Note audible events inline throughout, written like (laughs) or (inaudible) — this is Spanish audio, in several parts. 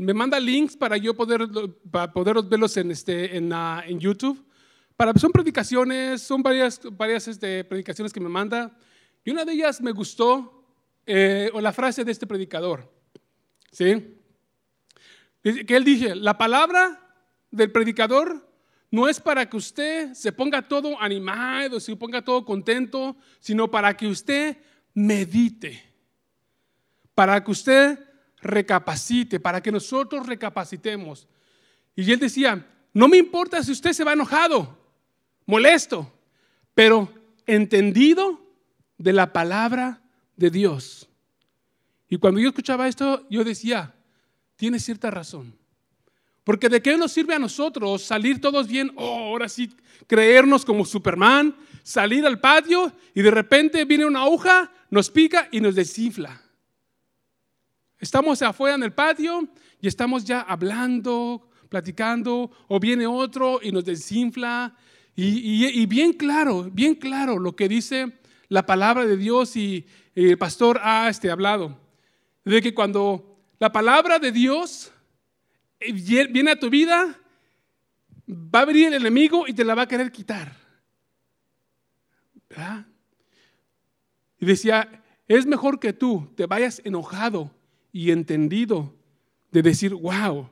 me manda links para yo poder, para poder verlos en, este, en, YouTube. Para, son predicaciones, son varias, varias este, predicaciones que me manda. Y una de ellas me gustó, eh, o la frase de este predicador. ¿Sí? Que él dice, la palabra del predicador no es para que usted se ponga todo animado, se ponga todo contento, sino para que usted medite, para que usted recapacite, para que nosotros recapacitemos. Y él decía, no me importa si usted se va enojado, molesto, pero entendido de la palabra de Dios. Y cuando yo escuchaba esto, yo decía, tiene cierta razón. Porque de qué nos sirve a nosotros salir todos bien, oh, ahora sí, creernos como Superman, salir al patio y de repente viene una aguja, nos pica y nos desinfla. Estamos afuera en el patio y estamos ya hablando, platicando, o viene otro y nos desinfla. Y, bien claro, bien claro lo que dice la palabra de Dios y, el pastor ha este, hablado. De que cuando la palabra de Dios viene a tu vida, va a venir el enemigo y te la va a querer quitar. Y decía, es mejor que tú te vayas enojado y entendido de decir, wow,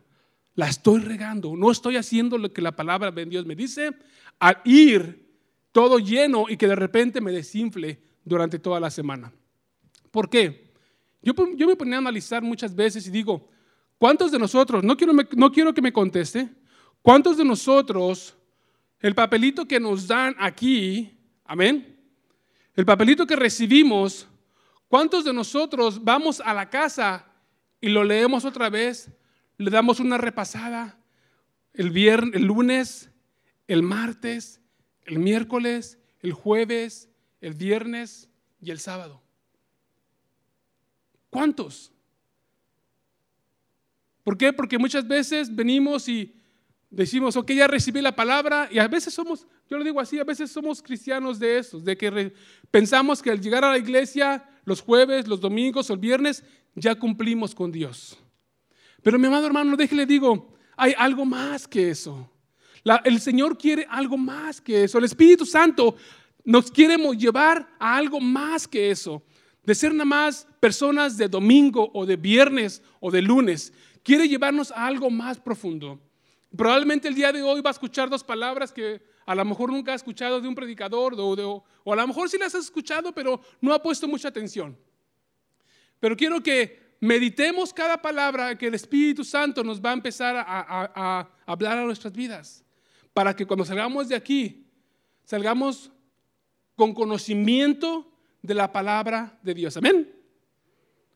la estoy regando, no estoy haciendo lo que la palabra de Dios me dice, al ir todo lleno y que de repente me desinfle durante toda la semana. ¿Por qué? Yo, yo me ponía a analizar muchas veces y digo, ¿Cuántos de nosotros, no quiero, no quiero que me conteste, cuántos de nosotros, el papelito que nos dan aquí, amén, el papelito que recibimos, cuántos de nosotros vamos a la casa y lo leemos otra vez, le damos una repasada el viernes, el lunes, el martes, el miércoles, el jueves, el viernes y el sábado? ¿Cuántos? ¿Por qué? Porque muchas veces venimos y decimos, ok, ya recibí la palabra, y a veces somos, yo lo digo así, a veces somos cristianos de esos, de que pensamos que al llegar a la iglesia los jueves, los domingos o el viernes, ya cumplimos con Dios. Pero mi amado hermano, déjele digo, hay algo más que eso. el Señor quiere algo más que eso. El Espíritu Santo nos quiere llevar a algo más que eso. De ser nada más personas de domingo o de viernes o de lunes quiere llevarnos a algo más profundo. Probablemente el día de hoy va a escuchar dos palabras que a lo mejor nunca ha escuchado de un predicador o, o a lo mejor sí las has escuchado, pero no ha puesto mucha atención. Pero quiero que meditemos cada palabra que el Espíritu Santo nos va a empezar a, hablar a nuestras vidas, para que cuando salgamos de aquí, salgamos con conocimiento de la palabra de Dios. Amén.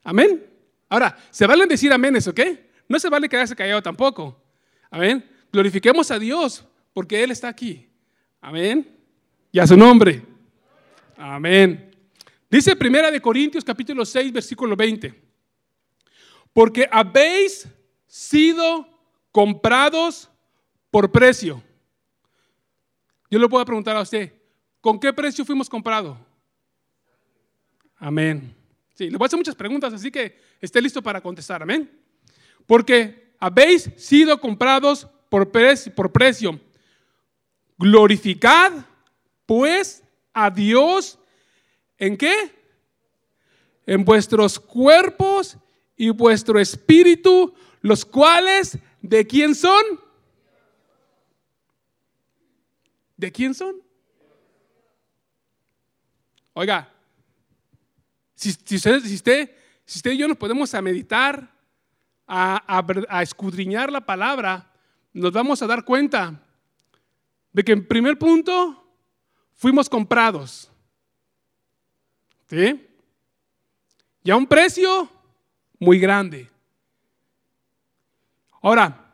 Amén. Ahora, se valen decir aménes, ¿ok? No se vale quedarse callado tampoco. Amén. Glorifiquemos a Dios porque Él está aquí. Amén. Y a su nombre. Amén. Dice Primera de Corintios capítulo 6 versículo 20. Porque habéis sido comprados por precio. Yo le puedo preguntar a usted, ¿con qué precio fuimos comprados? Amén. Sí, le voy a hacer muchas preguntas, así que esté listo para contestar. Amén porque habéis sido comprados por por precio. Glorificad pues a Dios en qué? En vuestros cuerpos y vuestro espíritu, los cuales de quién son? ¿De quién son? Oiga, si, usted, si, usted, si usted y yo nos podemos a meditar a, escudriñar la palabra, nos vamos a dar cuenta de que en primer punto fuimos comprados. ¿Sí? Y a un precio muy grande. Ahora,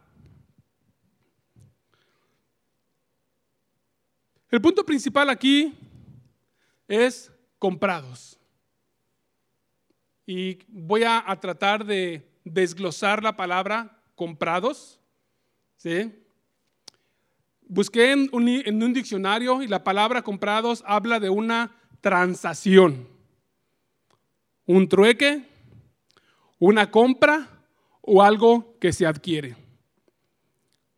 el punto principal aquí es comprados. Y voy a tratar de desglosar la palabra comprados. ¿sí? Busqué en un, diccionario y la palabra comprados habla de una transacción, un trueque, una compra o algo que se adquiere.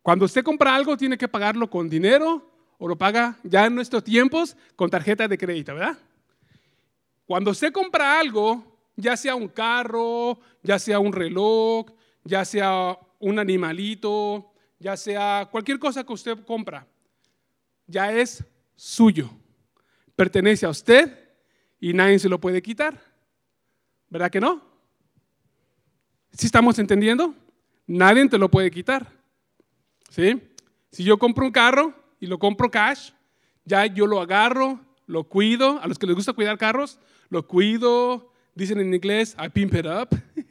Cuando usted compra algo, tiene que pagarlo con dinero o lo paga ya en nuestros tiempos con tarjeta de crédito, ¿verdad? Cuando usted compra algo, ya sea un carro, ya sea un reloj, ya sea un animalito, ya sea cualquier cosa que usted compra, ya es suyo. Pertenece a usted y nadie se lo puede quitar. ¿Verdad que no? ¿Sí estamos entendiendo? Nadie te lo puede quitar. ¿Sí? Si yo compro un carro y lo compro cash, ya yo lo agarro, lo cuido. A los que les gusta cuidar carros, lo cuido. Dicen en inglés, I pimp it up.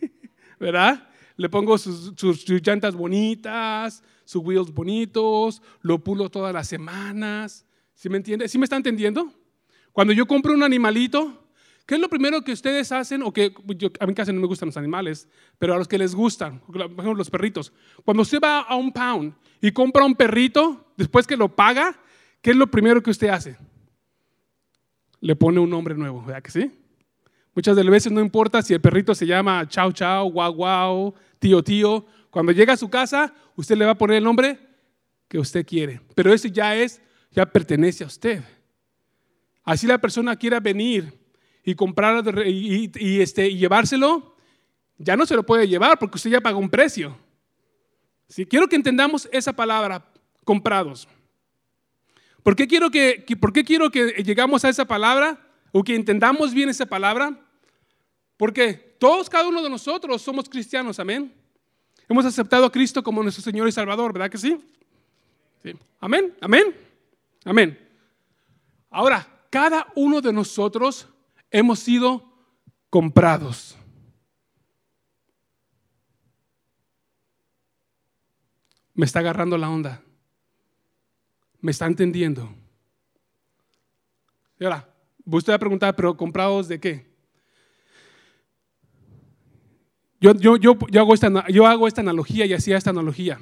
(laughs) ¿Verdad? Le pongo sus, sus, llantas bonitas, sus wheels bonitos, lo pulo todas las semanas. ¿Sí me entiende? ¿Sí me está entendiendo? Cuando yo compro un animalito, ¿qué es lo primero que ustedes hacen? O que a mí casi no me gustan los animales, pero a los que les gustan, por ejemplo, los perritos. Cuando usted va a un pound y compra un perrito, después que lo paga, ¿qué es lo primero que usted hace? Le pone un nombre nuevo, ¿verdad que sí? Muchas de las veces no importa si el perrito se llama Chao Chao, Guau Guau, Tío Tío. Cuando llega a su casa, usted le va a poner el nombre que usted quiere. Pero ese ya es, ya pertenece a usted. Así la persona quiera venir y comprar y, este, y llevárselo, ya no se lo puede llevar porque usted ya pagó un precio. Quiero que entendamos esa palabra, comprados. ¿Por qué quiero que, por qué quiero que llegamos a esa palabra o que entendamos bien esa palabra? Porque todos, cada uno de nosotros somos cristianos, amén. Hemos aceptado a Cristo como nuestro Señor y Salvador, ¿verdad que sí? sí. Amén, amén, amén. Ahora, cada uno de nosotros hemos sido comprados. Me está agarrando la onda. Me está entendiendo. Y ahora, usted va a preguntar, pero comprados de qué? Yo, yo, yo, yo, hago esta, yo hago esta analogía y hacía esta analogía.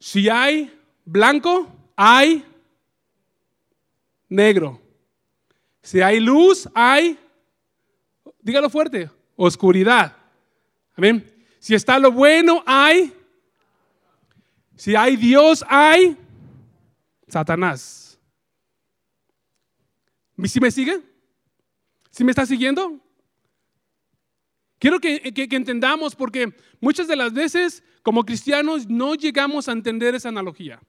Si hay blanco, hay negro. Si hay luz, hay, dígalo fuerte, oscuridad. Amén. Si está lo bueno, hay. Si hay Dios, hay Satanás. ¿Sí me sigue? ¿Sí me está siguiendo? Quiero que, entendamos porque muchas de las veces como cristianos no llegamos a entender esa analogía.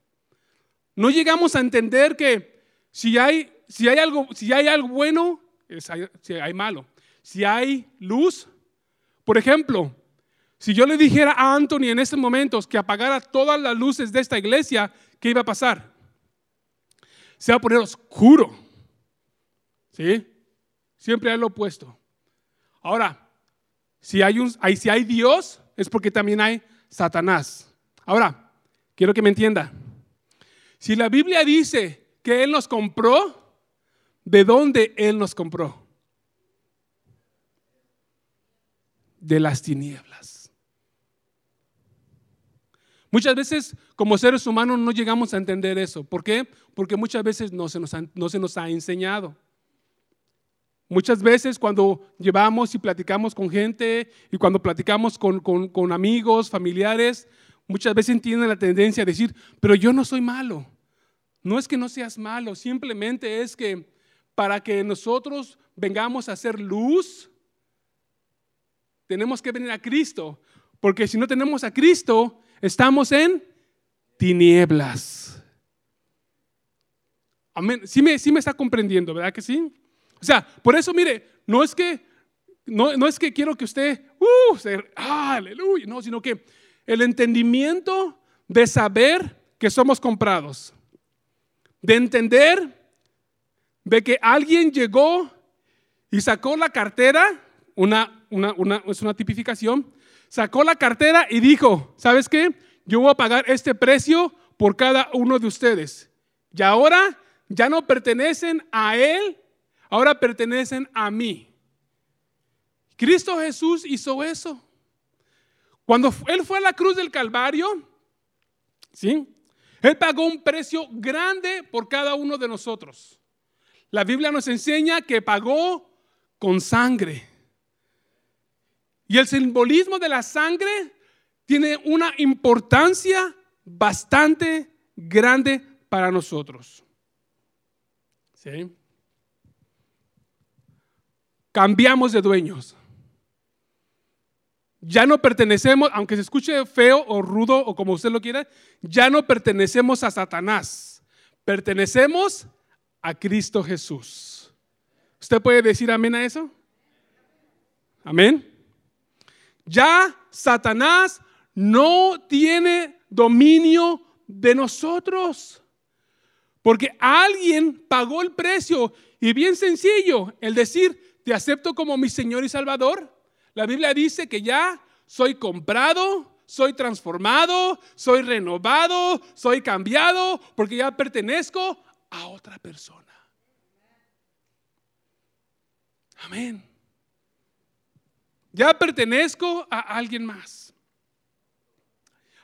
No llegamos a entender que si hay, si hay, algo, si hay algo bueno, si hay malo. Si hay luz, por ejemplo, si yo le dijera a Anthony en estos momentos que apagara todas las luces de esta iglesia, ¿qué iba a pasar? Se va a poner oscuro. ¿Sí? Siempre hay lo opuesto. Ahora, si hay, un, si hay Dios, es porque también hay Satanás. Ahora, quiero que me entienda. Si la Biblia dice que Él nos compró, ¿de dónde Él nos compró? De las tinieblas. Muchas veces como seres humanos no llegamos a entender eso. ¿Por qué? Porque muchas veces no se nos ha, enseñado. Muchas veces cuando llevamos y platicamos con gente y cuando platicamos con, con amigos, familiares, muchas veces tienen la tendencia a decir, pero yo no soy malo. No es que no seas malo, simplemente es que para que nosotros vengamos a ser luz, tenemos que venir a Cristo. Porque si no tenemos a Cristo, estamos en tinieblas. Amén. Sí me, me está comprendiendo, ¿verdad que sí? O sea, por eso, mire, no es que, no, no es que quiero que usted, uh, aleluya, no, sino que el entendimiento de saber que somos comprados de entender de que alguien llegó y sacó la cartera, una, una, es una tipificación, sacó la cartera y dijo, ¿sabes qué? Yo voy a pagar este precio por cada uno de ustedes. Y ahora ya no pertenecen a Él, ahora pertenecen a mí. Cristo Jesús hizo eso. Cuando Él fue a la cruz del Calvario, ¿sí? Él pagó un precio grande por cada uno de nosotros. La Biblia nos enseña que pagó con sangre. Y el simbolismo de la sangre tiene una importancia bastante grande para nosotros. ¿Sí? Cambiamos de dueños. Ya no pertenecemos, aunque se escuche feo o rudo o como usted lo quiera, ya no pertenecemos a Satanás. Pertenecemos a Cristo Jesús. ¿Usted puede decir amén a eso? Amén. Ya Satanás no tiene dominio de nosotros. Porque alguien pagó el precio. Y bien sencillo, el decir, te acepto como mi Señor y Salvador. La Biblia dice que ya soy comprado, soy transformado, soy renovado, soy cambiado, porque ya pertenezco a otra persona. Amén. Ya pertenezco a alguien más.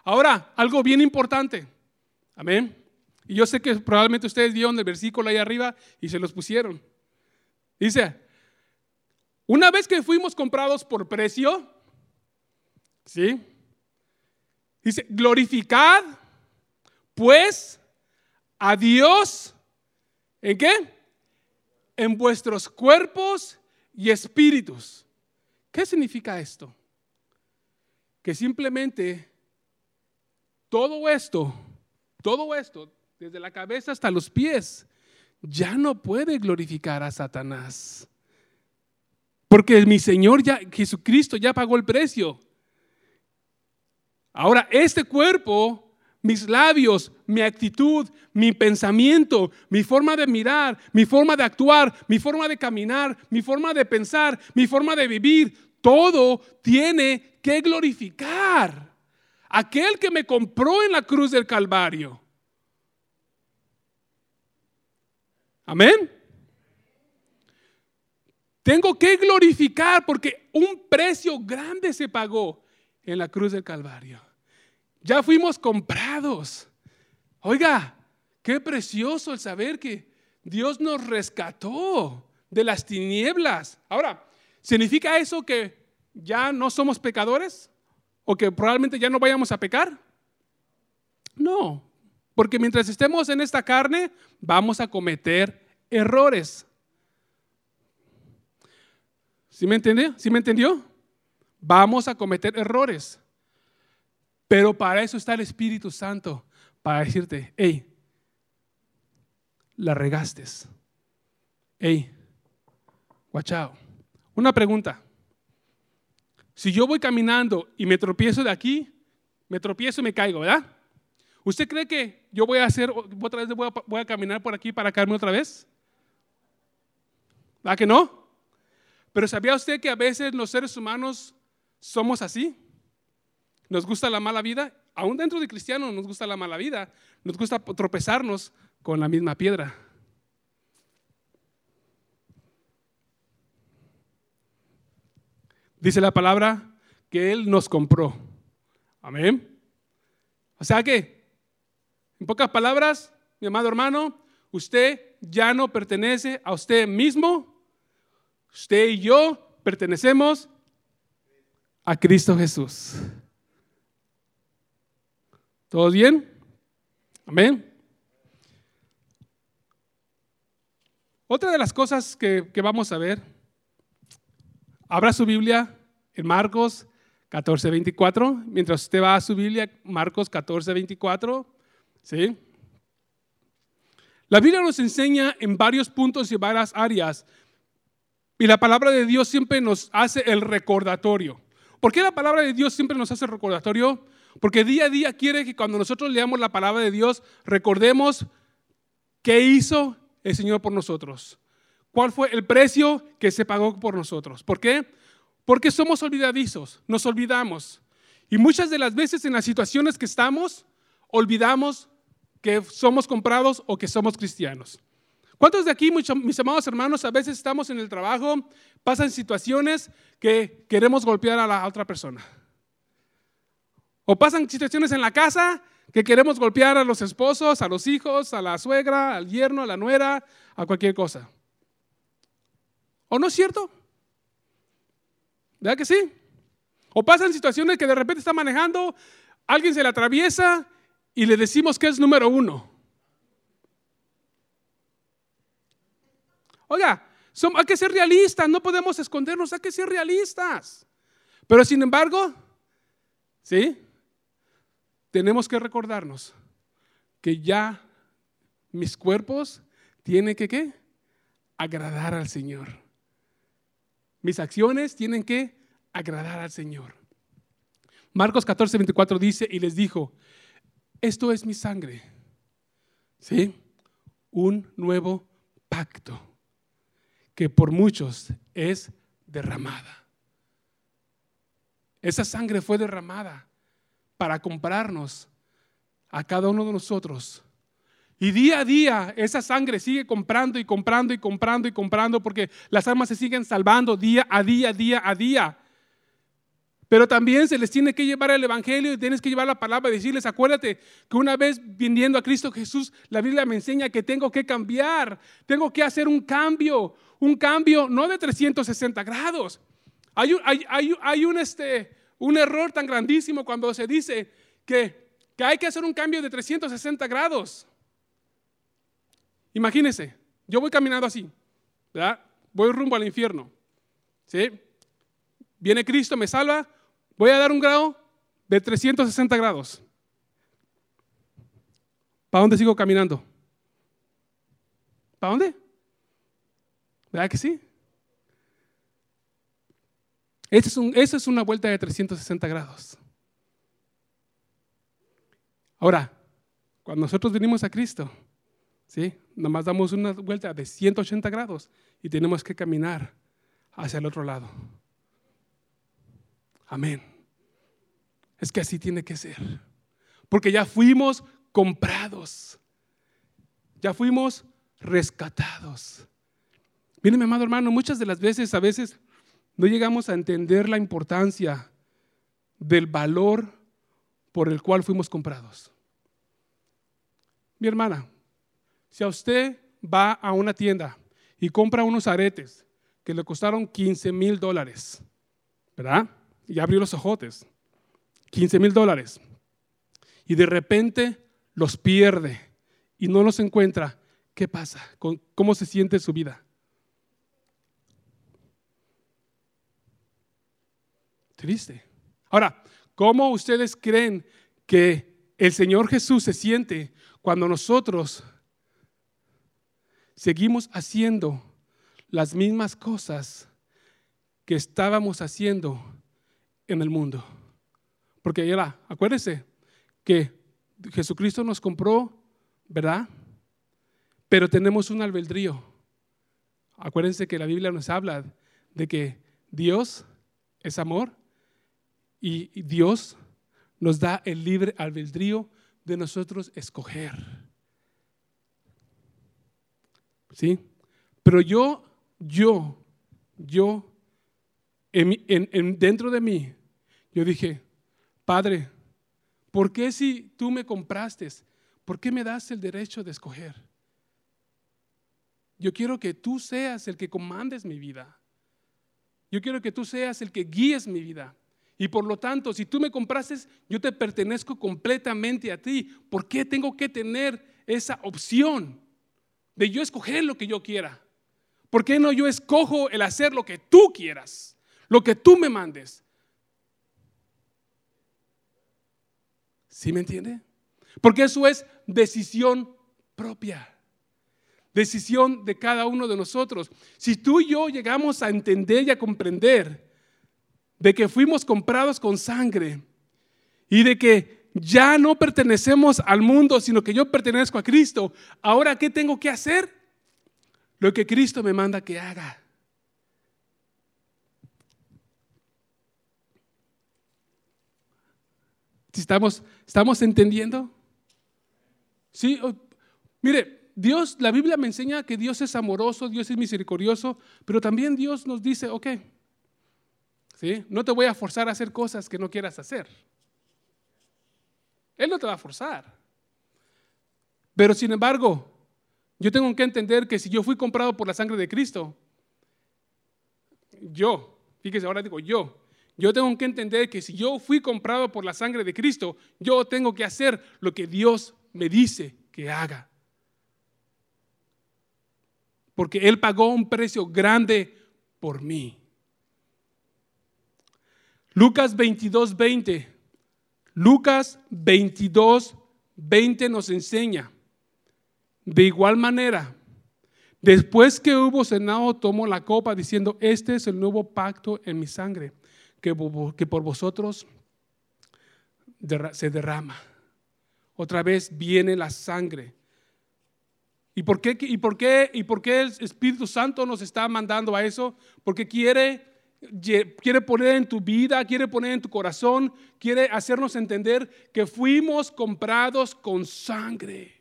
Ahora, algo bien importante. Amén. Y yo sé que probablemente ustedes vieron el versículo ahí arriba y se los pusieron. Dice, una vez que fuimos comprados por precio, ¿sí? Dice, glorificad pues a Dios, ¿en qué? En vuestros cuerpos y espíritus. ¿Qué significa esto? Que simplemente todo esto, todo esto, desde la cabeza hasta los pies, ya no puede glorificar a Satanás. Porque mi Señor ya, Jesucristo ya pagó el precio. Ahora, este cuerpo, mis labios, mi actitud, mi pensamiento, mi forma de mirar, mi forma de actuar, mi forma de caminar, mi forma de pensar, mi forma de vivir, todo tiene que glorificar aquel que me compró en la cruz del Calvario. Amén. Tengo que glorificar porque un precio grande se pagó en la cruz del Calvario. Ya fuimos comprados. Oiga, qué precioso el saber que Dios nos rescató de las tinieblas. Ahora, ¿significa eso que ya no somos pecadores? ¿O que probablemente ya no vayamos a pecar? No, porque mientras estemos en esta carne, vamos a cometer errores. ¿Sí me entendió? ¿Sí me entendió? Vamos a cometer errores. Pero para eso está el Espíritu Santo, para decirte, hey, la regaste. Hey, watch Una pregunta. Si yo voy caminando y me tropiezo de aquí, me tropiezo y me caigo, ¿verdad? ¿Usted cree que yo voy a hacer otra vez, voy a, voy a caminar por aquí para caerme otra vez? ¿Verdad que no? Pero ¿sabía usted que a veces los seres humanos somos así? Nos gusta la mala vida. Aún dentro de cristianos nos gusta la mala vida. Nos gusta tropezarnos con la misma piedra. Dice la palabra que Él nos compró. Amén. O sea que, en pocas palabras, mi amado hermano, usted ya no pertenece a usted mismo, Usted y yo pertenecemos a Cristo Jesús. ¿Todos bien? Amén. Otra de las cosas que, vamos a ver, abra su Biblia en Marcos 14, 24. Mientras usted va a su Biblia, Marcos 14, 24. ¿sí? La Biblia nos enseña en varios puntos y varias áreas y la palabra de Dios siempre nos hace el recordatorio. ¿Por qué la palabra de Dios siempre nos hace el recordatorio? Porque día a día quiere que cuando nosotros leamos la palabra de Dios, recordemos qué hizo el Señor por nosotros. ¿Cuál fue el precio que se pagó por nosotros? ¿Por qué? Porque somos olvidadizos, nos olvidamos. Y muchas de las veces en las situaciones que estamos, olvidamos que somos comprados o que somos cristianos. ¿Cuántos de aquí, mis amados hermanos, a veces estamos en el trabajo, pasan situaciones que queremos golpear a la otra persona? O pasan situaciones en la casa que queremos golpear a los esposos, a los hijos, a la suegra, al yerno, a la nuera, a cualquier cosa. ¿O no es cierto? ¿Verdad que sí? O pasan situaciones que de repente está manejando, alguien se le atraviesa y le decimos que es número uno. Oiga, hay que ser realistas, no podemos escondernos, hay que ser realistas. Pero sin embargo, ¿sí? Tenemos que recordarnos que ya mis cuerpos tienen que ¿qué? agradar al Señor. Mis acciones tienen que agradar al Señor. Marcos 14, 24 dice, y les dijo, esto es mi sangre, ¿sí? Un nuevo pacto que por muchos es derramada. Esa sangre fue derramada para comprarnos a cada uno de nosotros. Y día a día esa sangre sigue comprando y comprando y comprando y comprando porque las almas se siguen salvando día a día, día a día. Pero también se les tiene que llevar el Evangelio y tienes que llevar la palabra y decirles, acuérdate que una vez viniendo a Cristo Jesús, la Biblia me enseña que tengo que cambiar, tengo que hacer un cambio, un cambio no de 360 grados. Hay un, hay, un, este, un error tan grandísimo cuando se dice que, que hay que hacer un cambio de 360 grados. Imagínense, yo voy caminando así, ¿verdad? Voy rumbo al infierno. ¿sí? Viene Cristo, me salva, Voy a dar un grado de 360 grados. ¿Para dónde sigo caminando? ¿Para dónde? ¿Verdad que sí? Esa es, un, es una vuelta de 360 grados. Ahora, cuando nosotros venimos a Cristo, ¿sí? Nada damos una vuelta de 180 grados y tenemos que caminar hacia el otro lado. Amén. Es que así tiene que ser. Porque ya fuimos comprados. Ya fuimos rescatados. Miren, mi amado hermano, muchas de las veces, a veces, no llegamos a entender la importancia del valor por el cual fuimos comprados. Mi hermana, si a usted va a una tienda y compra unos aretes que le costaron 15 mil dólares, ¿verdad? y abrió los ojotes. 15 mil dólares. Y de repente los pierde y no los encuentra. ¿Qué pasa? ¿Cómo se siente su vida? Triste. Ahora, ¿cómo ustedes creen que el Señor Jesús se siente cuando nosotros seguimos haciendo las mismas cosas que estábamos haciendo en el mundo. Porque era, acuérdense que Jesucristo nos compró, ¿verdad? Pero tenemos un albedrío. Acuérdense que la Biblia nos habla de que Dios es amor y Dios nos da el libre albedrío de nosotros escoger. ¿Sí? Pero yo, yo, yo, en, dentro de mí, yo dije, Padre, ¿por qué si tú me compraste, por qué me das el derecho de escoger? Yo quiero que tú seas el que comandes mi vida. Yo quiero que tú seas el que guíes mi vida. Y por lo tanto, si tú me compraste, yo te pertenezco completamente a ti. ¿Por qué tengo que tener esa opción de yo escoger lo que yo quiera? ¿Por qué no yo escojo el hacer lo que tú quieras? Lo que tú me mandes. ¿Sí me entiende? Porque eso es decisión propia. Decisión de cada uno de nosotros. Si tú y yo llegamos a entender y a comprender de que fuimos comprados con sangre y de que ya no pertenecemos al mundo, sino que yo pertenezco a Cristo, ahora ¿qué tengo que hacer? Lo que Cristo me manda que haga. ¿Estamos, estamos entendiendo? Sí, mire, Dios, la Biblia me enseña que Dios es amoroso, Dios es misericordioso, pero también Dios nos dice, ok, no te voy a forzar a hacer cosas que no quieras hacer. Él no te va a forzar. Pero sin embargo, yo tengo que entender que si yo fui comprado por la sangre de Cristo, yo, fíjese, ahora digo yo, Yo tengo que entender que si yo fui comprado por la sangre de Cristo, yo tengo que hacer lo que Dios me dice que haga. Porque Él pagó un precio grande por mí. Lucas 22, 20. Lucas 22, 20 nos enseña. De igual manera, después que hubo cenado, tomó la copa diciendo, este es el nuevo pacto en mi sangre, que, por vosotros se derrama. Otra vez viene la sangre. ¿Y por, qué, y, por qué, ¿Y por qué el Espíritu Santo nos está mandando a eso? Porque quiere quiere poner en tu vida, quiere poner en tu corazón, quiere hacernos entender que fuimos comprados con sangre.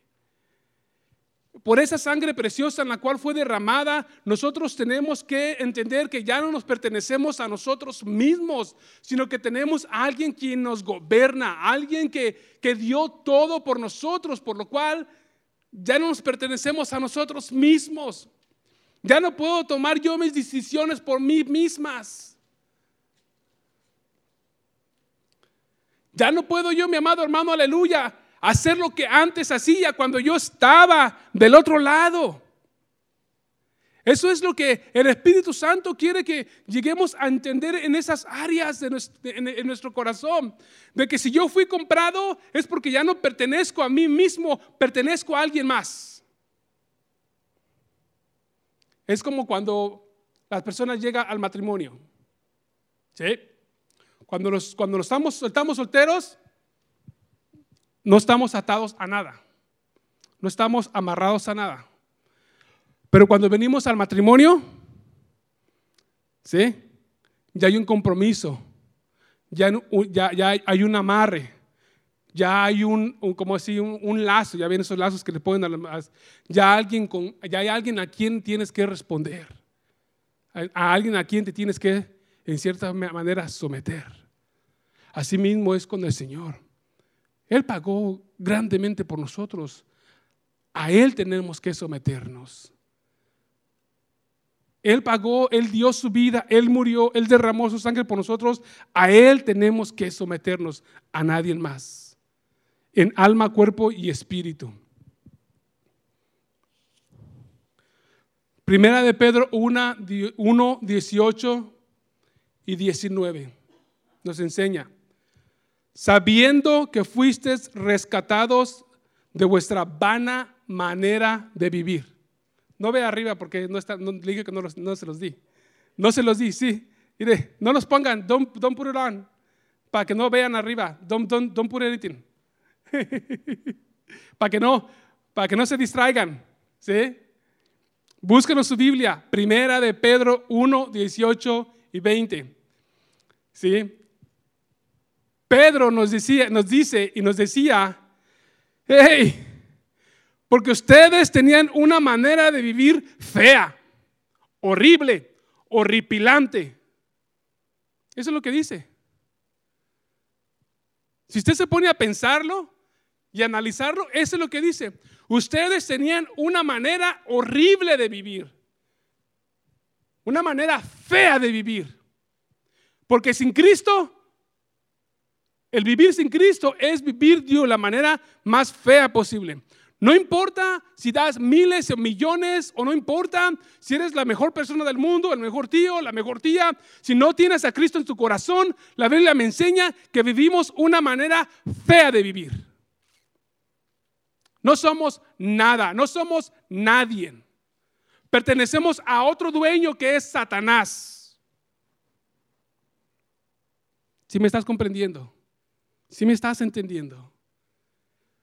Por esa sangre preciosa en la cual fue derramada, nosotros tenemos que entender que ya no nos pertenecemos a nosotros mismos, sino que tenemos a alguien quien nos gobierna, alguien que, que dio todo por nosotros, por lo cual ya no nos pertenecemos a nosotros mismos. Ya no puedo tomar yo mis decisiones por mí mismas. Ya no puedo yo, mi amado hermano, aleluya, hacer lo que antes hacía cuando yo estaba del otro lado. Eso es lo que el Espíritu Santo quiere que lleguemos a entender en esas áreas de nuestro, nuestro corazón. De que si yo fui comprado es porque ya no pertenezco a mí mismo, pertenezco a alguien más. Es como cuando las personas llegan al matrimonio. ¿Sí? Cuando, los, cuando estamos, estamos solteros, no estamos atados a nada. No estamos amarrados a nada. Pero cuando venimos al matrimonio, ¿sí? Ya hay un compromiso, ya, ya hay un amarre, ya hay un, como así, un, lazo, ya vienen esos lazos que le ponen a las, ya alguien con, ya hay alguien a quien tienes que responder, a, alguien a quien te tienes que, en cierta manera, someter. Así mismo es con el Señor. Él pagó grandemente por nosotros. A Él tenemos que someternos. Él pagó, Él dio su vida, Él murió, Él derramó su sangre por nosotros. A Él tenemos que someternos, a nadie más en alma, cuerpo y espíritu. Primera de Pedro 1, 18 y 19 nos enseña, sabiendo que fuisteis rescatados de vuestra vana manera de vivir. No ve arriba porque no está, no, dije que no, se los di. No se los di, sí. Mire, no los pongan, don't, put it on, para que no vean arriba. Don't, don't, don't put anything. (laughs) para que no, para que no se distraigan, ¿sí? Búsquenos su Biblia, primera de Pedro 1, 18 y 20. ¿Sí? Pedro nos, decía, nos dice y nos decía, hey, porque ustedes tenían una manera de vivir fea, horrible, horripilante. Eso es lo que dice. Si usted se pone a pensarlo, y analizarlo, eso es lo que dice. Ustedes tenían una manera horrible de vivir, una manera fea de vivir. Porque sin Cristo, el vivir sin Cristo es vivir de la manera más fea posible. No importa si das miles o millones o no importa si eres la mejor persona del mundo, el mejor tío, la mejor tía, si no tienes a Cristo en tu corazón, la Biblia me enseña que vivimos una manera fea de vivir. No somos nada, no somos nadie. Pertenecemos a otro dueño que es Satanás. Si me estás comprendiendo, si me estás entendiendo.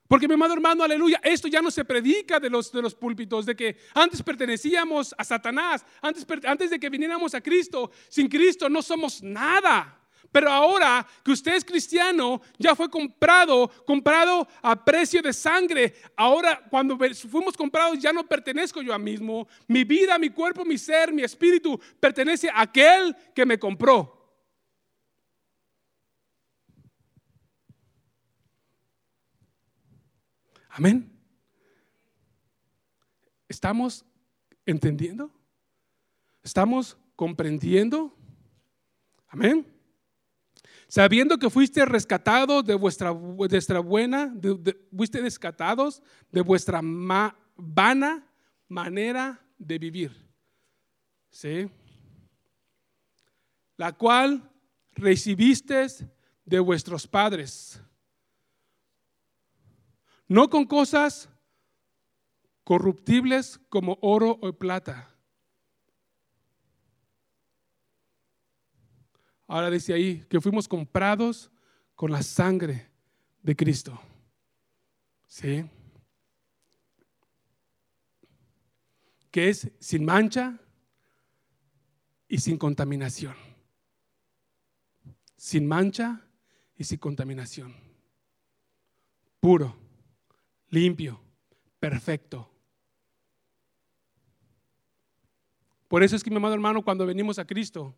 Porque mi amado hermano, aleluya, esto ya no se predica de los, de los púlpitos, de que antes pertenecíamos a Satanás, antes, antes de que viniéramos a Cristo, sin Cristo no somos nada. Pero ahora que usted es cristiano, ya fue comprado, comprado a precio de sangre. Ahora cuando fuimos comprados ya no pertenezco yo a mismo. Mi vida, mi cuerpo, mi ser, mi espíritu pertenece a aquel que me compró. Amén. ¿Estamos entendiendo? ¿Estamos comprendiendo? Amén. Sabiendo que fuiste rescatados de vuestra, vuestra buena, fuiste rescatados de vuestra vana manera de vivir. ¿Sí? La cual recibiste de vuestros padres. No con cosas corruptibles como oro o plata. Ahora dice ahí que fuimos comprados con la sangre de Cristo. ¿Sí? Que es sin mancha y sin contaminación. Sin mancha y sin contaminación. Puro, limpio, perfecto. Por eso es que mi amado hermano, cuando venimos a Cristo,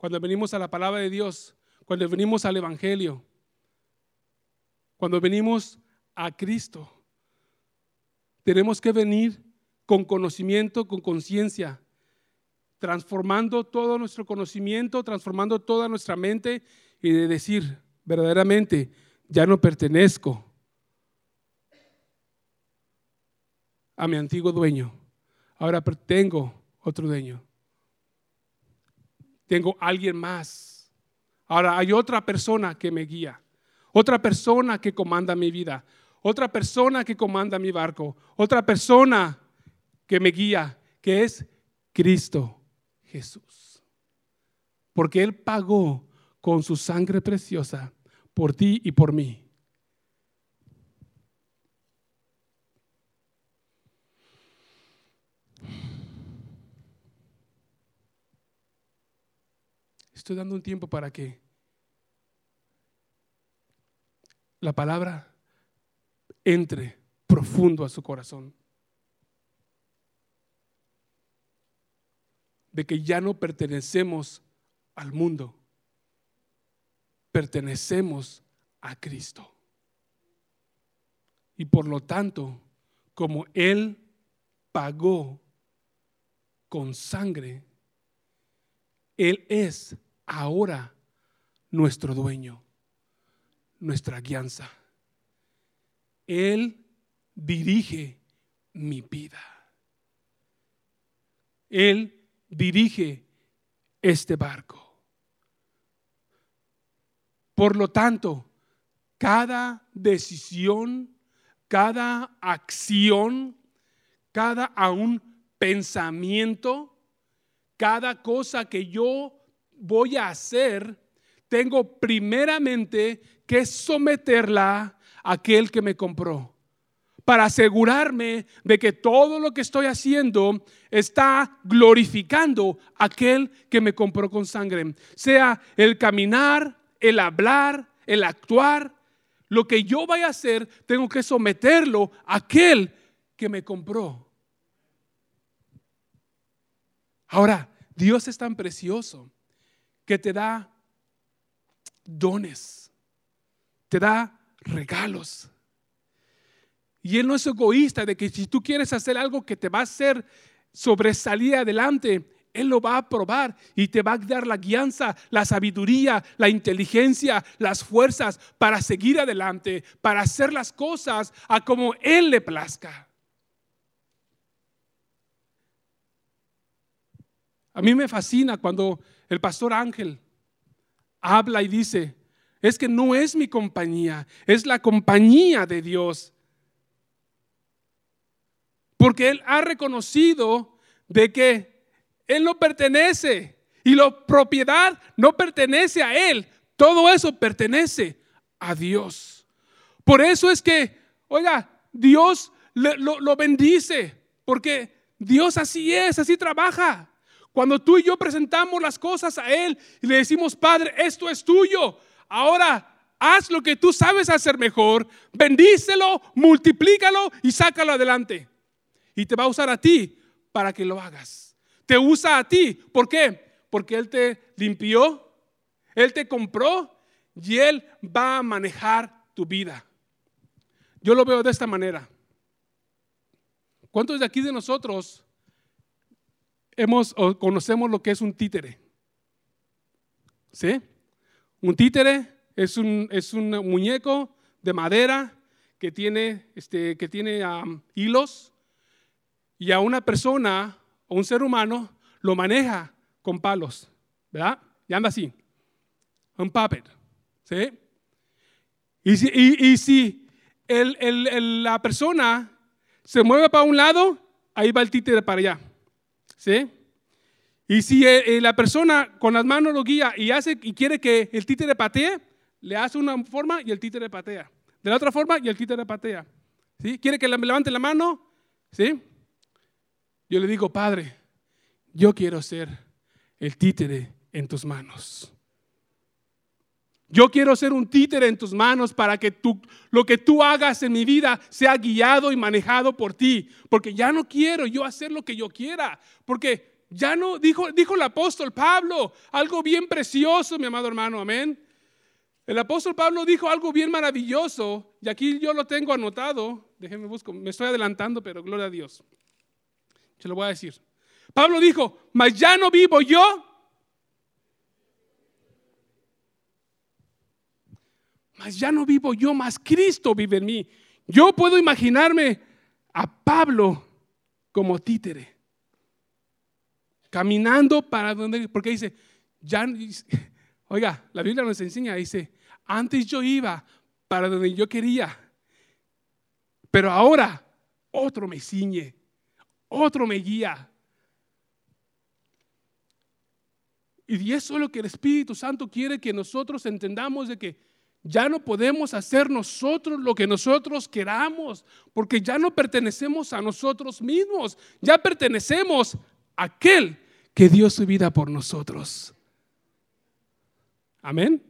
cuando venimos a la palabra de Dios, cuando venimos al Evangelio, cuando venimos a Cristo, tenemos que venir con conocimiento, con conciencia, transformando todo nuestro conocimiento, transformando toda nuestra mente y de decir verdaderamente, ya no pertenezco a mi antiguo dueño, ahora tengo otro dueño. Tengo alguien más. Ahora hay otra persona que me guía, otra persona que comanda mi vida, otra persona que comanda mi barco, otra persona que me guía, que es Cristo Jesús. Porque Él pagó con su sangre preciosa por ti y por mí. Estoy dando un tiempo para que la palabra entre profundo a su corazón. De que ya no pertenecemos al mundo, pertenecemos a Cristo. Y por lo tanto, como Él pagó con sangre, Él es ahora nuestro dueño, nuestra guianza. Él dirige mi vida. Él dirige este barco. Por lo tanto, cada decisión, cada acción, cada aún pensamiento, cada cosa que yo voy a hacer, tengo primeramente que someterla a aquel que me compró. Para asegurarme de que todo lo que estoy haciendo está glorificando a aquel que me compró con sangre. Sea el caminar, el hablar, el actuar, lo que yo vaya a hacer, tengo que someterlo a aquel que me compró. Ahora, Dios es tan precioso que te da dones, te da regalos. Y Él no es egoísta de que si tú quieres hacer algo que te va a hacer sobresalir adelante, Él lo va a probar y te va a dar la guianza, la sabiduría, la inteligencia, las fuerzas para seguir adelante, para hacer las cosas a como Él le plazca. A mí me fascina cuando el pastor Ángel habla y dice, es que no es mi compañía, es la compañía de Dios. Porque Él ha reconocido de que Él no pertenece y la propiedad no pertenece a Él. Todo eso pertenece a Dios. Por eso es que, oiga, Dios lo, lo bendice, porque Dios así es, así trabaja. Cuando tú y yo presentamos las cosas a Él y le decimos, Padre, esto es tuyo, ahora haz lo que tú sabes hacer mejor, bendícelo, multiplícalo y sácalo adelante. Y te va a usar a ti para que lo hagas. Te usa a ti. ¿Por qué? Porque Él te limpió, Él te compró y Él va a manejar tu vida. Yo lo veo de esta manera. ¿Cuántos de aquí de nosotros o conocemos lo que es un títere. ¿Sí? Un títere es un, es un muñeco de madera que tiene, este, que tiene hilos y a una persona o un ser humano lo maneja con palos, ¿verdad? Y anda así, un puppet, ¿sí? Y si, y, si el, el, la persona se mueve para un lado, ahí va el títere para allá, ¿sí? Y si eh, eh, la persona con las manos lo guía y, hace, y quiere que el títere patee, le hace una forma y el títere patea. De la otra forma y el títere patea. ¿Sí? ¿Quiere que le levante la mano? ¿Sí? Yo le digo, Padre, yo quiero ser el títere en tus manos. Yo quiero ser un títere en tus manos para que tú, lo que tú hagas en mi vida sea guiado y manejado por ti. Porque ya no quiero yo hacer lo que yo quiera. Porque ya no, dijo, dijo el apóstol Pablo, algo bien precioso, mi amado hermano, amén. El apóstol Pablo dijo algo bien maravilloso, y aquí yo lo tengo anotado. Déjenme busco, me estoy adelantando, pero gloria a Dios. Se lo voy a decir. Pablo dijo, mas ya no vivo yo. Mas ya no vivo yo, mas Cristo vive en mí. Yo puedo imaginarme a Pablo como títere, caminando para donde, porque dice, ya, oiga, la Biblia nos enseña, dice, antes yo iba para donde yo quería, pero ahora otro me ciñe, otro me guía. Y eso es lo que el Espíritu Santo quiere que nosotros entendamos de que ya no podemos hacer nosotros lo que nosotros queramos, porque ya no pertenecemos a nosotros mismos, ya pertenecemos a aquel que dio su vida por nosotros. Amén.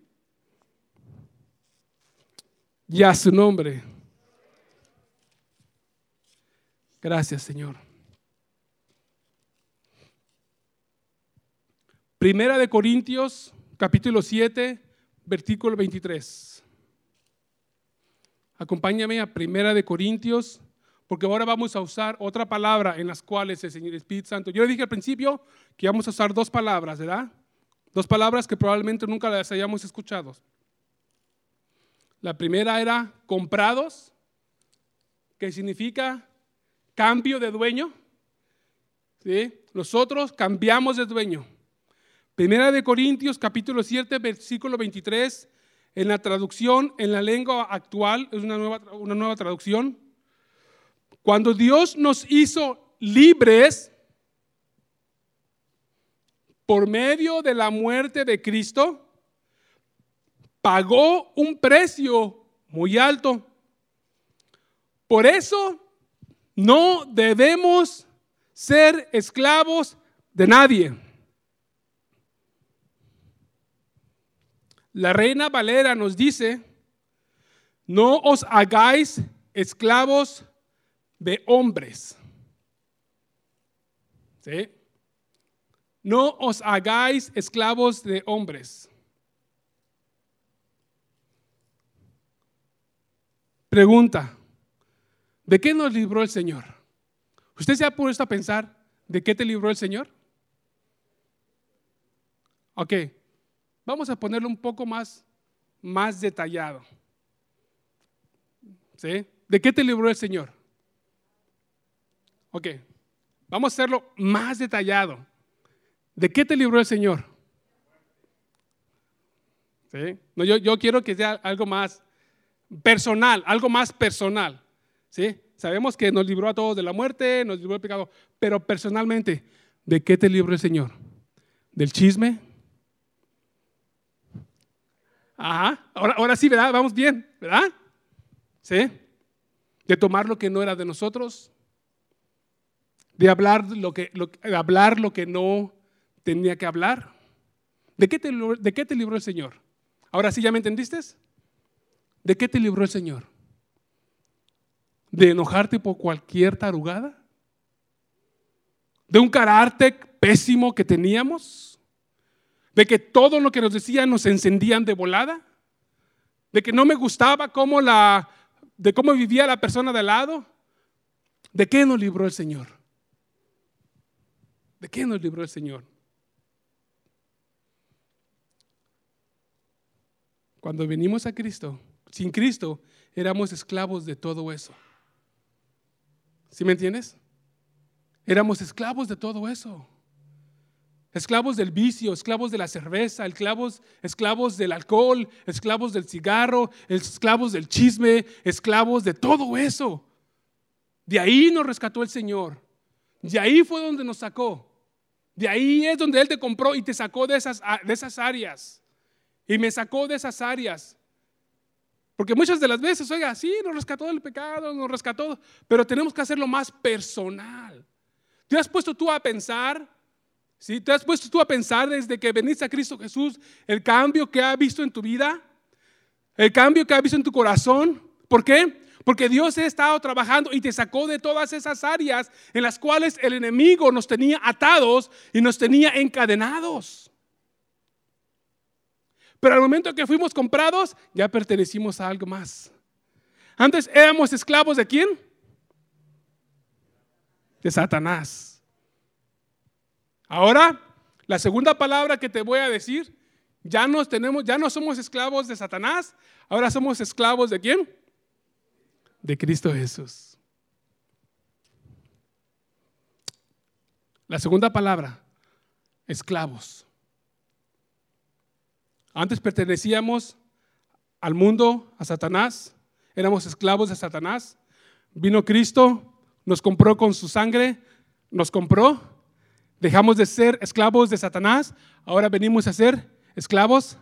Y a su nombre. Gracias, Señor. Primera de Corintios, capítulo 7, versículo 23. Acompáñame a Primera de Corintios, porque ahora vamos a usar otra palabra en las cuales el Señor Espíritu Santo. Yo le dije al principio que vamos a usar dos palabras, ¿verdad? Dos palabras que probablemente nunca las hayamos escuchado. La primera era comprados, que significa cambio de dueño. Nosotros cambiamos de dueño. Primera de Corintios capítulo 7 versículo 23 en la traducción en la lengua actual es una nueva, una nueva traducción. Cuando Dios nos hizo libres por medio de la muerte de Cristo, pagó un precio muy alto. Por eso no debemos ser esclavos de nadie. La reina Valera nos dice, no os hagáis esclavos de hombres. ¿Sí? No os hagáis esclavos de hombres. Pregunta, ¿de qué nos libró el Señor? ¿Usted se ha puesto a pensar de qué te libró el Señor? Ok, Vamos a ponerlo un poco más, más detallado. ¿Sí? ¿De qué te libró el Señor? Ok, vamos a hacerlo más detallado. ¿De qué te libró el Señor? ¿Sí? No, yo, yo quiero que sea algo más personal, algo más personal. ¿Sí? Sabemos que nos libró a todos de la muerte, nos libró del pecado, pero personalmente, ¿de qué te libró el Señor? ¿Del chisme? Ajá, ahora, ahora sí, ¿verdad? Vamos bien, ¿verdad? ¿Sí? De tomar lo que no era de nosotros, de hablar lo que, hablar lo que no tenía que hablar. ¿De qué, te, ¿De qué te libró el Señor? Ahora sí, ¿ya me entendiste? ¿De qué te libró el Señor? ¿De enojarte por cualquier tarugada? ¿De un carácter pésimo que teníamos? De que todo lo que nos decían nos encendían de volada, de que no me gustaba cómo la, de cómo vivía la persona de al lado. ¿De qué nos libró el Señor? ¿De qué nos libró el Señor? Cuando venimos a Cristo, sin Cristo, éramos esclavos de todo eso. ¿Sí me entiendes? Éramos esclavos de todo eso. Esclavos del vicio, esclavos de la cerveza, esclavos, esclavos del alcohol, esclavos del cigarro, esclavos del chisme, esclavos de todo eso. De ahí nos rescató el Señor. De ahí fue donde nos sacó. De ahí es donde Él te compró y te sacó de esas, de esas áreas. Y me sacó de esas áreas. Porque muchas de las veces, oiga, sí, nos rescató del pecado, nos rescató, pero tenemos que hacerlo más personal. ¿Te has puesto tú a pensar? ¿Sí? ¿Te has puesto tú a pensar desde que veniste a Cristo Jesús el cambio que ha visto en tu vida? El cambio que ha visto en tu corazón. ¿Por qué? Porque Dios ha estado trabajando y te sacó de todas esas áreas en las cuales el enemigo nos tenía atados y nos tenía encadenados. Pero al momento que fuimos comprados, ya pertenecimos a algo más. Antes éramos esclavos de quién? De Satanás. Ahora, la segunda palabra que te voy a decir, ya nos tenemos, ya no somos esclavos de Satanás, ahora somos esclavos de quién? De Cristo Jesús. La segunda palabra, esclavos. Antes pertenecíamos al mundo, a Satanás, éramos esclavos de Satanás. Vino Cristo, nos compró con su sangre, nos compró, dejamos de ser esclavos de Satanás, ahora venimos a ser esclavos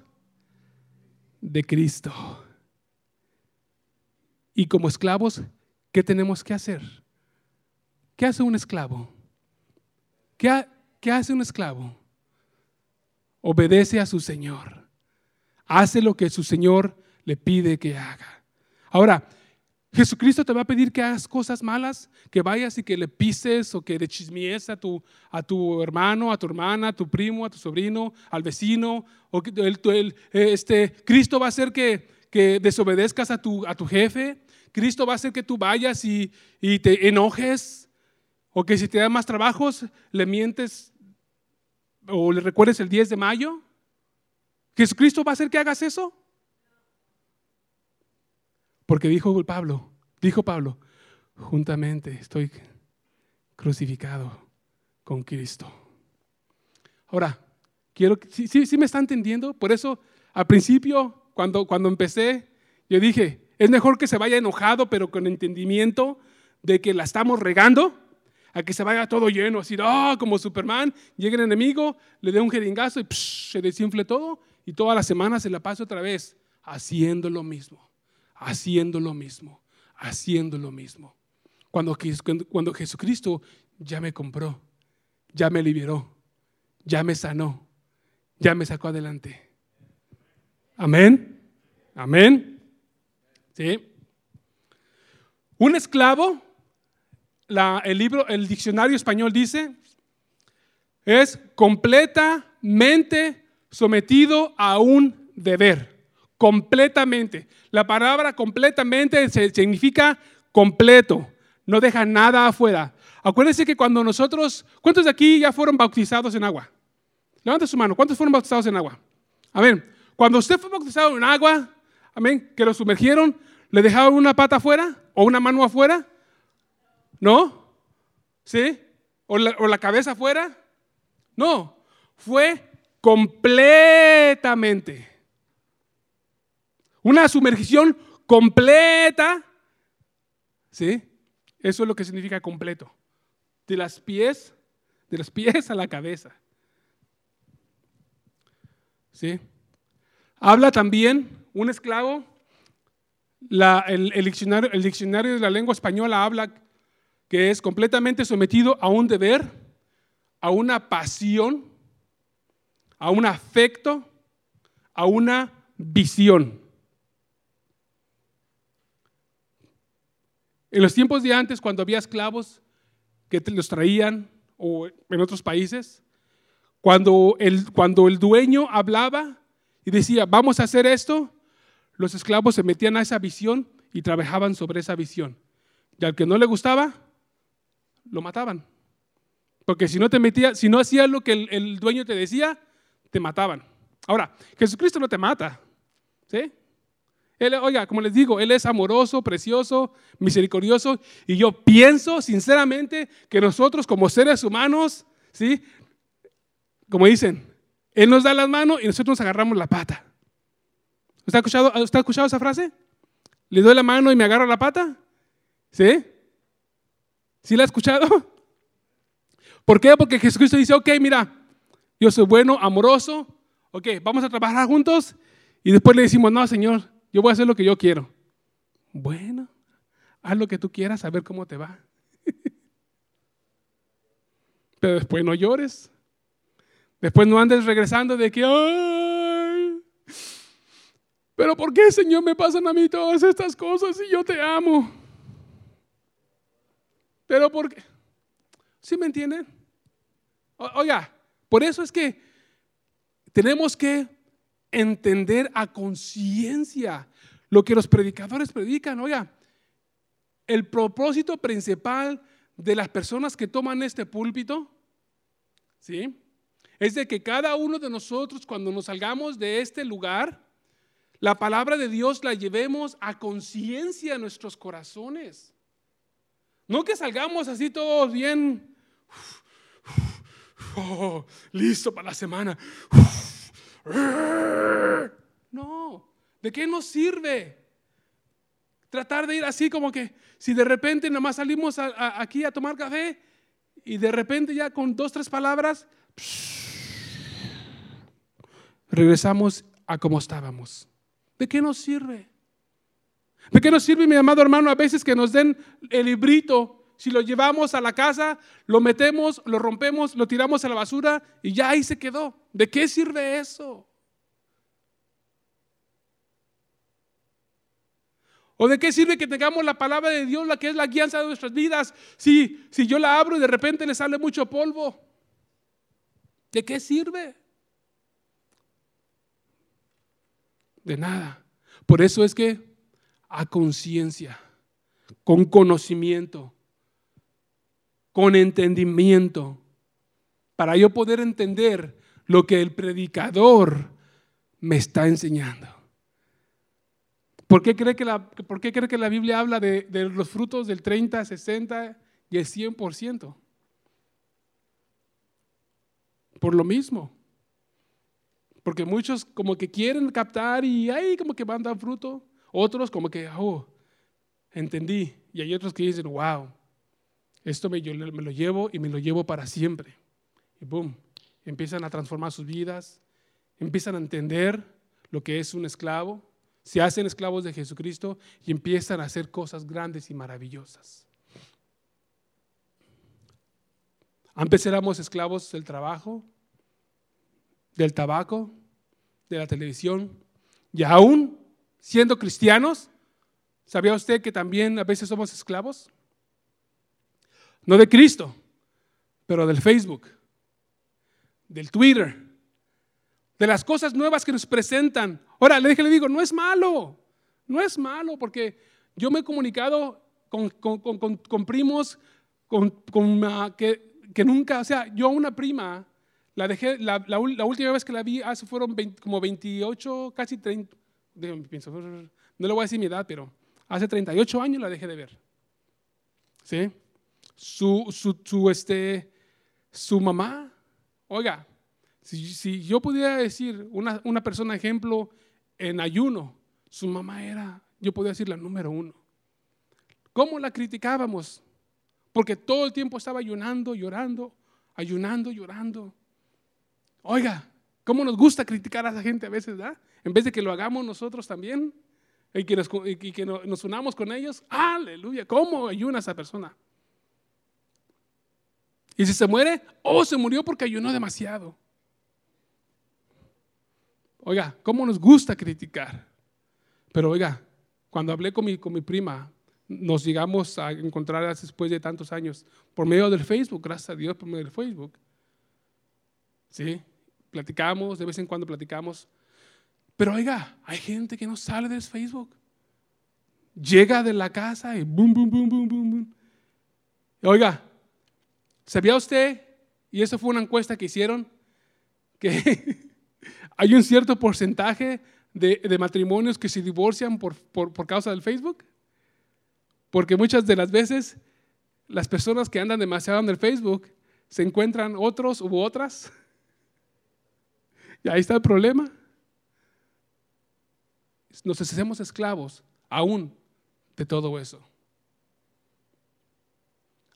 de Cristo. Y como esclavos, ¿qué tenemos que hacer? ¿Qué hace un esclavo? ¿Qué, hace un esclavo? Obedece a su Señor hace lo que su Señor le pide que haga. Ahora, Jesucristo te va a pedir que hagas cosas malas, que vayas y que le pises o que le chismies a tu, a tu hermano, a tu hermana, a tu primo, a tu sobrino, al vecino. O que este, Cristo va a hacer que, que desobedezcas a tu, a tu jefe. Cristo va a hacer que tú vayas y, y te enojes. O que si te da más trabajos, le mientes o le recuerdes el 10 de mayo. ¿Jesucristo va a hacer que hagas eso? Porque dijo Pablo, dijo Pablo, juntamente estoy crucificado con Cristo. Ahora, quiero, ¿sí, me está entendiendo? Por eso, al principio, cuando, cuando empecé, yo dije, es mejor que se vaya enojado, pero con entendimiento de que la estamos regando, a que se vaya todo lleno, así, oh, como Superman, llegue el enemigo, le dé un jeringazo y se desinfle todo y toda la semana se la pasa otra vez haciendo lo mismo, haciendo lo mismo, haciendo lo mismo. Cuando, cuando Jesucristo ya me compró, ya me liberó, ya me sanó, ya me sacó adelante. Amén. Amén. ¿Sí? Un esclavo, el libro, el diccionario español dice, es completamente sometido a un deber, completamente. La palabra completamente significa completo, no deja nada afuera. Acuérdense que cuando nosotros, ¿cuántos de aquí ya fueron bautizados en agua? Levanta su mano, ¿cuántos fueron bautizados en agua? Amén. Cuando usted fue bautizado en agua, amén, que lo sumergieron, ¿le dejaron una pata afuera o una mano afuera? ¿No? ¿Sí? ¿O la, o la cabeza afuera? No, fue completamente. Una sumergión completa. ¿Sí? Eso es lo que significa completo. De las pies, de los pies a la cabeza. ¿Sí? Habla también un esclavo, el, diccionario, el diccionario de la lengua española habla que es completamente sometido a un deber, a una pasión, a un afecto, a una visión. En los tiempos de antes, cuando había esclavos que los traían, o en otros países, cuando el, cuando el dueño hablaba y decía, vamos a hacer esto, los esclavos se metían a esa visión y trabajaban sobre esa visión. Y al que no le gustaba, lo mataban. Porque si no te metía, si no hacías lo que el dueño te decía, te mataban. Ahora, Jesucristo no te mata, ¿Sí? Él, oiga, como les digo, Él es amoroso, precioso, misericordioso. Y yo pienso sinceramente que nosotros como seres humanos, ¿sí? Como dicen, Él nos da las manos y nosotros nos agarramos la pata. ¿Usted ha escuchado, ¿usted ha escuchado esa frase? ¿Le doy la mano y me agarro la pata? ¿Sí? ¿Sí la ha escuchado? (laughs) ¿Por qué? Porque Jesucristo dice, ok, mira, yo soy bueno, amoroso, ok, vamos a trabajar juntos. Y después le decimos, no, Señor, yo voy a hacer lo que yo quiero. Bueno, haz lo que tú quieras, a ver cómo te va. (laughs) Pero después no llores. Después no andes regresando de que, ay, pero ¿por qué, Señor, me pasan a mí todas estas cosas si yo te amo? Pero ¿por qué? ¿Sí me entienden? Oiga, por eso es que tenemos que entender a conciencia lo que los predicadores predican. Oiga, el propósito principal de las personas que toman este púlpito, ¿sí? Es de que cada uno de nosotros cuando nos salgamos de este lugar, la palabra de Dios la llevemos a conciencia en nuestros corazones. No que salgamos así todos bien, oh, listo para la semana. No, ¿de qué nos sirve? Tratar de ir así como que si de repente nomás salimos aquí a tomar café y de repente ya con dos, tres palabras, regresamos a como estábamos. ¿De qué nos sirve? ¿De qué nos sirve, mi amado hermano, a veces que nos den el librito? Si lo llevamos a la casa, lo metemos, lo rompemos, lo tiramos a la basura y ya ahí se quedó. ¿De qué sirve eso? ¿O de qué sirve que tengamos la palabra de Dios, la que es la guianza de nuestras vidas, si, si yo la abro y de repente le sale mucho polvo? ¿De qué sirve? De nada. Por eso es que a conciencia, con conocimiento, con entendimiento, para yo poder entender lo que el predicador me está enseñando. ¿Por qué cree que la, por qué cree que la Biblia habla de, los frutos del 30, 60 y el 100%? Por lo mismo. Porque muchos como que quieren captar y ahí como que van a dar fruto. Otros como que, oh, entendí. Y hay otros que dicen, wow, esto me, yo me lo llevo y me lo llevo para siempre. Y boom, empiezan a transformar sus vidas, empiezan a entender lo que es un esclavo, se hacen esclavos de Jesucristo y empiezan a hacer cosas grandes y maravillosas. Antes éramos esclavos del trabajo, del tabaco, de la televisión, y aún siendo cristianos, ¿sabía usted que también a veces somos esclavos? No de Cristo, pero del Facebook, del Twitter, de las cosas nuevas que nos presentan. Ahora, le dije, le digo, no es malo, no es malo, porque yo me he comunicado con, con, primos con, que, que, nunca, o sea, yo a una prima la dejé, la, la, última vez que la vi, hace fueron como 28, casi 30, pienso, no le voy a decir mi edad, pero hace 38 años la dejé de ver. ¿Sí? Su, su, este, su mamá, oiga, si, si yo pudiera decir una, una, persona ejemplo en ayuno, su mamá era, yo podía decir la número uno. ¿Cómo la criticábamos? Porque todo el tiempo estaba ayunando, llorando, ayunando, llorando. Oiga, ¿cómo nos gusta criticar a esa gente a veces. En vez de que lo hagamos nosotros también y nos, y que nos unamos con ellos. Aleluya, ¿cómo ayuna esa persona? Y si se muere, oh, se murió porque ayunó demasiado. Oiga, ¿cómo nos gusta criticar? Pero oiga, cuando hablé con mi, con mi prima, nos llegamos a encontrar después de tantos años por medio del Facebook, gracias a Dios por medio del Facebook. ¿Sí? Platicamos, de vez en cuando platicamos. Pero oiga, hay gente que no sale de Facebook. Llega de la casa y boom, boom, boom, boom, boom, boom. Oiga, ¿sabía usted? Y eso fue una encuesta que hicieron, que (laughs) hay un cierto porcentaje de, matrimonios que se divorcian por, por causa del Facebook? Porque muchas de las veces las personas que andan demasiado en el Facebook se encuentran otros u otras. (laughs) Y ahí está el problema. Nos hacemos esclavos aún de todo eso.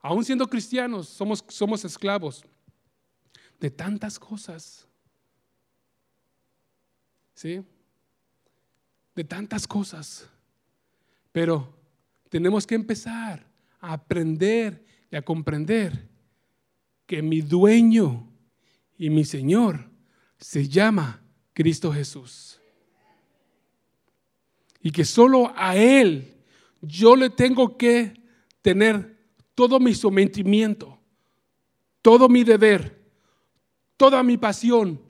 Aún siendo cristianos, somos, somos esclavos de tantas cosas. ¿Sí? De tantas cosas. Pero tenemos que empezar a aprender y a comprender que mi dueño y mi Señor se llama Cristo Jesús. Y que solo a Él yo le tengo que tener todo mi sometimiento, todo mi deber, toda mi pasión,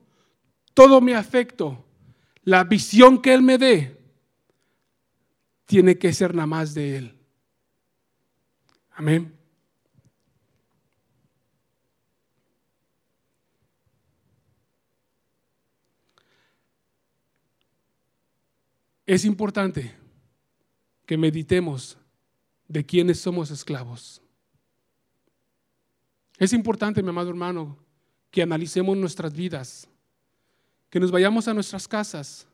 todo mi afecto, la visión que Él me dé, tiene que ser nada más de Él. Amén. Es importante que meditemos de quiénes somos esclavos. Es importante, mi amado hermano, que analicemos nuestras vidas, que nos vayamos a nuestras casas,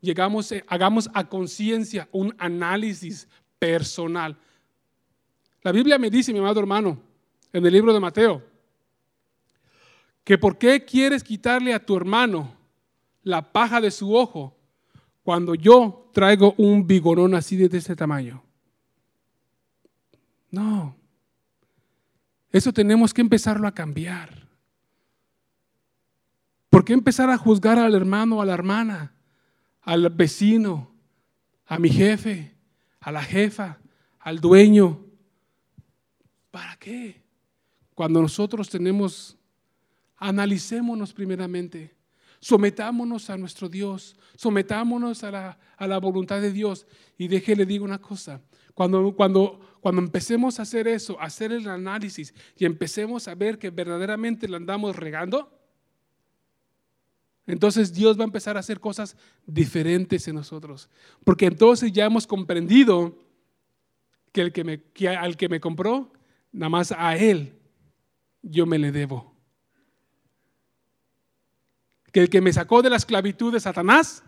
llegamos, eh, hagamos a conciencia un análisis personal. La Biblia me dice, mi amado hermano, en el libro de Mateo, que por qué quieres quitarle a tu hermano la paja de su ojo cuando yo traigo un vigorón así de este tamaño. No. Eso tenemos que empezarlo a cambiar. ¿Por qué empezar a juzgar al hermano, a la hermana, al vecino, a mi jefe, a la jefa, al dueño? ¿Para qué? Cuando nosotros tenemos, analicémonos primeramente Sometámonos a nuestro Dios, sometámonos a la, a la voluntad de Dios. Y déjele digo una cosa, cuando, cuando, cuando empecemos a hacer eso, a hacer el análisis y empecemos a ver que verdaderamente lo andamos regando, entonces Dios va a empezar a hacer cosas diferentes en nosotros. Porque entonces ya hemos comprendido que, el que, me, que al que me compró, nada más a Él yo me le debo que el que me sacó de la esclavitud de Satanás,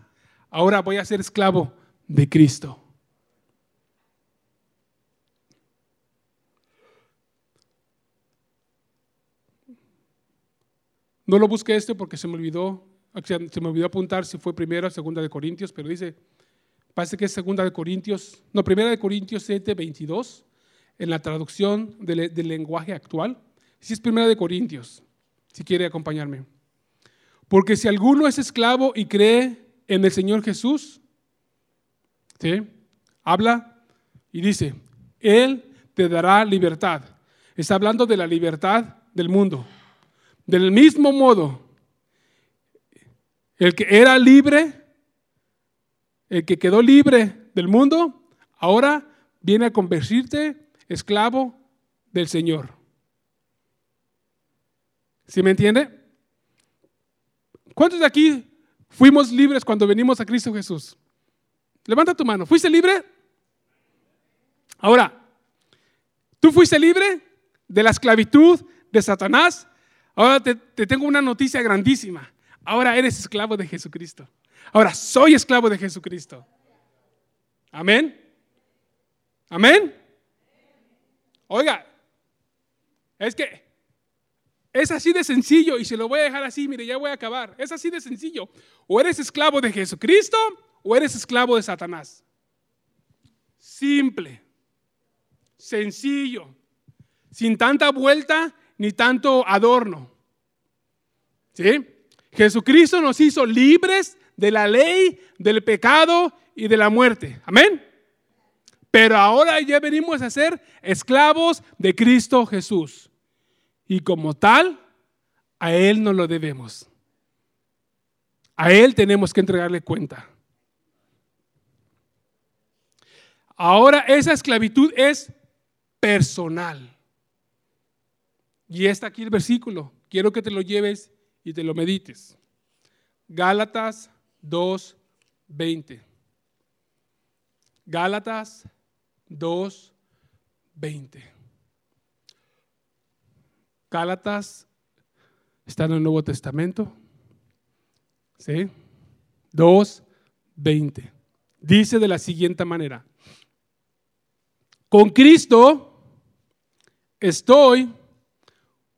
ahora voy a ser esclavo de Cristo. No lo busqué este porque se me olvidó, se me olvidó apuntar si fue primera o segunda de Corintios, pero dice, parece que es segunda de Corintios, no, primera de Corintios 7, 22, en la traducción del, lenguaje actual. Si es primera de Corintios, si quiere acompañarme. Porque si alguno es esclavo y cree en el Señor Jesús, ¿sí? habla y dice, Él te dará libertad. Está hablando de la libertad del mundo. Del mismo modo, el que era libre, el que quedó libre del mundo, ahora viene a convertirte esclavo del Señor. ¿Sí me entiende? ¿Cuántos de aquí fuimos libres cuando venimos a Cristo Jesús? Levanta tu mano. ¿Fuiste libre? Ahora, ¿tú fuiste libre de la esclavitud de Satanás? Ahora te, tengo una noticia grandísima. Ahora eres esclavo de Jesucristo. Ahora soy esclavo de Jesucristo. Amén. Amén. Oiga, es que es así de sencillo y se lo voy a dejar así, mire, ya voy a acabar. Es así de sencillo. O eres esclavo de Jesucristo o eres esclavo de Satanás. Simple, sencillo, sin tanta vuelta ni tanto adorno. ¿Sí? Jesucristo nos hizo libres de la ley, del pecado y de la muerte. Amén. Pero ahora ya venimos a ser esclavos de Cristo Jesús. Y como tal, a Él no lo debemos. A Él tenemos que entregarle cuenta. Ahora esa esclavitud es personal. Y está aquí el versículo. Quiero que te lo lleves y te lo medites. Gálatas 2, 20. Gálatas 2, 20. Gálatas está en el Nuevo Testamento. ¿Sí? 2, 20. Dice de la siguiente manera. Con Cristo estoy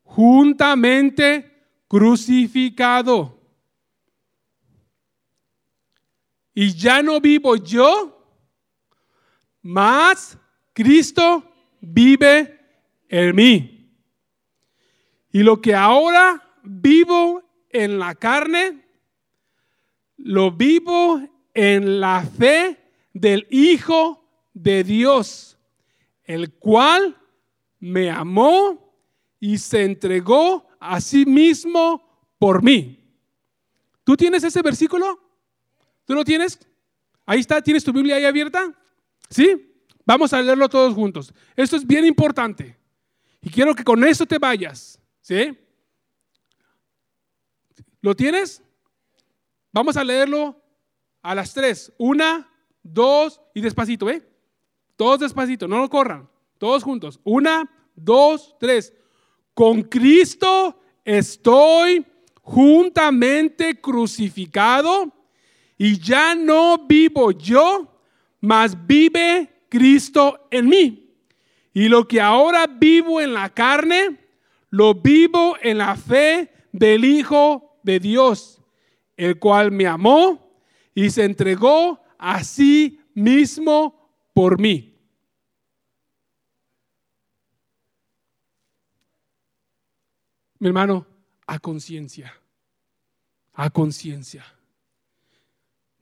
juntamente crucificado. Y ya no vivo yo, mas Cristo vive en mí. Y lo que ahora vivo en la carne, lo vivo en la fe del Hijo de Dios, el cual me amó y se entregó a sí mismo por mí. ¿Tú tienes ese versículo? ¿Tú lo tienes? Ahí está, ¿tienes tu Biblia ahí abierta? ¿Sí? Vamos a leerlo todos juntos. Esto es bien importante. Y quiero que con eso te vayas. ¿Sí? ¿Lo tienes? Vamos a leerlo a las tres. Una, dos y despacito, ¿eh? Todos despacito, no lo corran. Todos juntos. Una, dos, tres. Con Cristo estoy juntamente crucificado y ya no vivo yo, mas vive Cristo en mí. Y lo que ahora vivo en la carne, lo vivo en la fe del Hijo de Dios, el cual me amó y se entregó a sí mismo por mí. Mi hermano, a conciencia, a conciencia.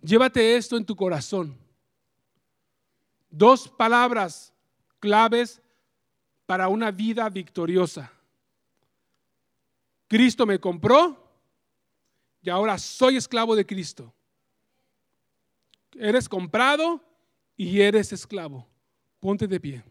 Llévate esto en tu corazón. Dos palabras claves para una vida victoriosa. Cristo me compró y ahora soy esclavo de Cristo. Eres comprado y eres esclavo. Ponte de pie.